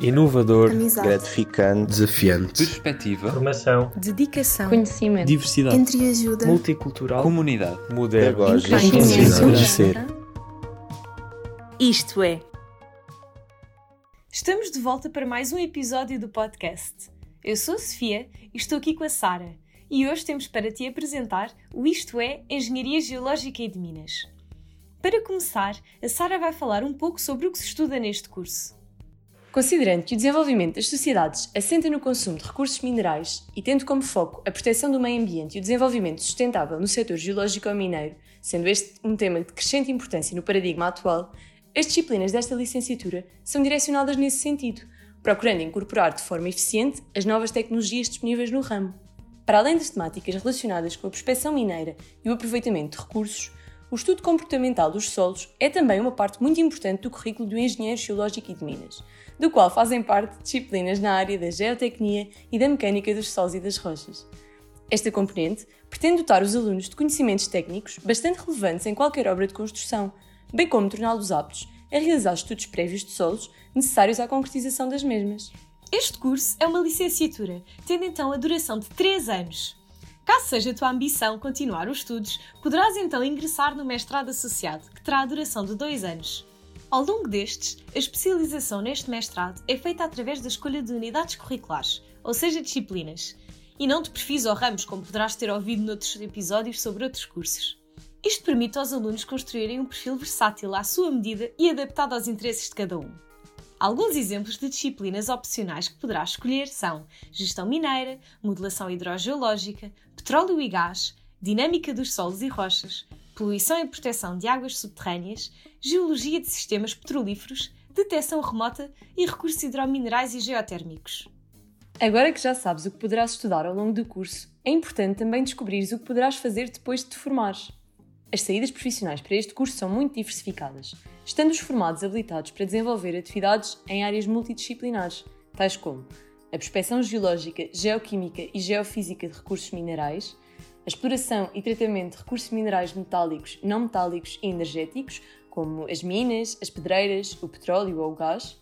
inovador, amizade, gratificante, desafiante, perspectiva, formação, dedicação, conhecimento, diversidade, entreajuda, multicultural, comunidade, moderno, conhecer. Isto é. Estamos de volta para mais um episódio do podcast. Eu sou a Sofia e estou aqui com a Sara. E hoje temos para te apresentar o Isto é Engenharia Geológica e de Minas. Para começar, a Sara vai falar um pouco sobre o que se estuda neste curso. Considerando que o desenvolvimento das sociedades assenta no consumo de recursos minerais e tendo como foco a proteção do meio ambiente e o desenvolvimento sustentável no setor geológico ou mineiro, sendo este um tema de crescente importância no paradigma atual, as disciplinas desta licenciatura são direcionadas nesse sentido, procurando incorporar de forma eficiente as novas tecnologias disponíveis no ramo. Para além das temáticas relacionadas com a prospecção mineira e o aproveitamento de recursos, o estudo comportamental dos solos é também uma parte muito importante do currículo do engenheiro geológico e de Minas, do qual fazem parte disciplinas na área da geotecnia e da mecânica dos solos e das rochas. Esta componente pretende dotar os alunos de conhecimentos técnicos bastante relevantes em qualquer obra de construção, bem como torná-los aptos a realizar estudos prévios de solos necessários à concretização das mesmas. Este curso é uma licenciatura, tendo então a duração de 3 anos. Caso seja a tua ambição continuar os estudos, poderás então ingressar no mestrado associado, que terá a duração de 2 anos. Ao longo destes, a especialização neste mestrado é feita através da escolha de unidades curriculares, ou seja, disciplinas, e não de perfis ou ramos, como poderás ter ouvido noutros episódios sobre outros cursos. Isto permite aos alunos construírem um perfil versátil à sua medida e adaptado aos interesses de cada um. Alguns exemplos de disciplinas opcionais que poderás escolher são Gestão Mineira, Modelação Hidrogeológica, Petróleo e Gás, Dinâmica dos Solos e Rochas, Poluição e Proteção de Águas Subterrâneas, Geologia de Sistemas Petrolíferos, Detecção Remota e Recursos Hidrominerais e Geotérmicos. Agora que já sabes o que poderás estudar ao longo do curso, é importante também descobrires o que poderás fazer depois de te formares. As saídas profissionais para este curso são muito diversificadas, estando os formados habilitados para desenvolver atividades em áreas multidisciplinares, tais como a prospecção geológica, geoquímica e geofísica de recursos minerais, a exploração e tratamento de recursos minerais metálicos, não metálicos e energéticos, como as minas, as pedreiras, o petróleo ou o gás,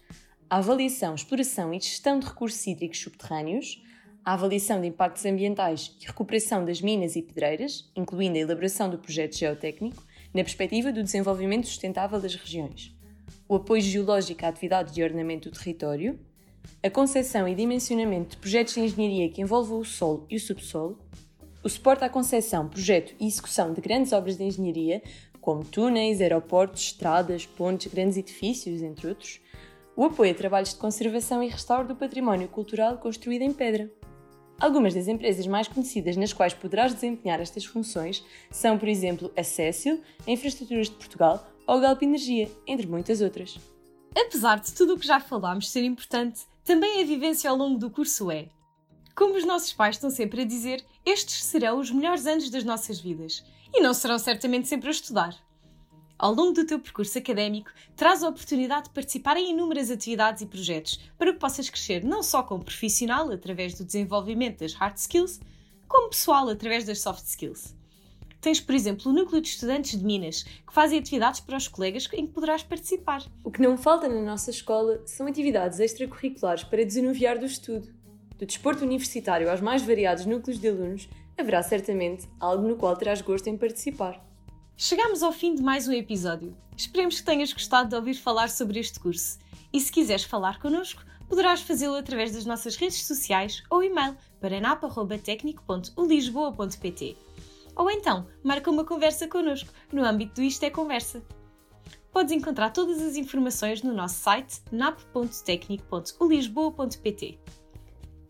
a avaliação, exploração e gestão de recursos hídricos subterrâneos, a avaliação de impactos ambientais e recuperação das minas e pedreiras, incluindo a elaboração do projeto geotécnico, na perspectiva do desenvolvimento sustentável das regiões, o apoio geológico à atividade de ordenamento do território, a concepção e dimensionamento de projetos de engenharia que envolvam o solo e o subsolo, o suporte à concepção, projeto e execução de grandes obras de engenharia, como túneis, aeroportos, estradas, pontes, grandes edifícios, entre outros, o apoio a trabalhos de conservação e restauro do património cultural construído em pedra. Algumas das empresas mais conhecidas nas quais poderás desempenhar estas funções são, por exemplo, a Cécio, a Infraestruturas de Portugal ou a Galp Energia, entre muitas outras. Apesar de tudo o que já falámos ser importante, também a vivência ao longo do curso é. Como os nossos pais estão sempre a dizer, estes serão os melhores anos das nossas vidas e não serão certamente sempre a estudar. Ao longo do teu percurso académico, traz a oportunidade de participar em inúmeras atividades e projetos para que possas crescer não só como profissional, através do desenvolvimento das hard skills, como pessoal, através das soft skills. Tens, por exemplo, o Núcleo de Estudantes de Minas, que fazem atividades para os colegas em que poderás participar. O que não falta na nossa escola são atividades extracurriculares para desanuviar do estudo. Do desporto universitário aos mais variados núcleos de alunos, haverá certamente algo no qual terás gosto em participar. Chegamos ao fim de mais um episódio. Esperemos que tenhas gostado de ouvir falar sobre este curso. E se quiseres falar connosco, poderás fazê-lo através das nossas redes sociais ou e-mail para napa.tecnico.ulisboa.pt Ou então, marca uma conversa connosco no âmbito do Isto é Conversa. Podes encontrar todas as informações no nosso site nap.tecnico.ulisboa.pt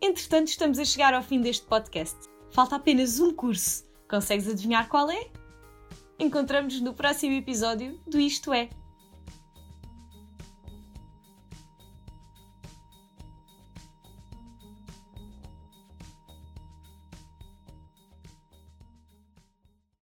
Entretanto, estamos a chegar ao fim deste podcast. Falta apenas um curso. Consegues adivinhar qual é? Encontramos-nos no próximo episódio do Isto É.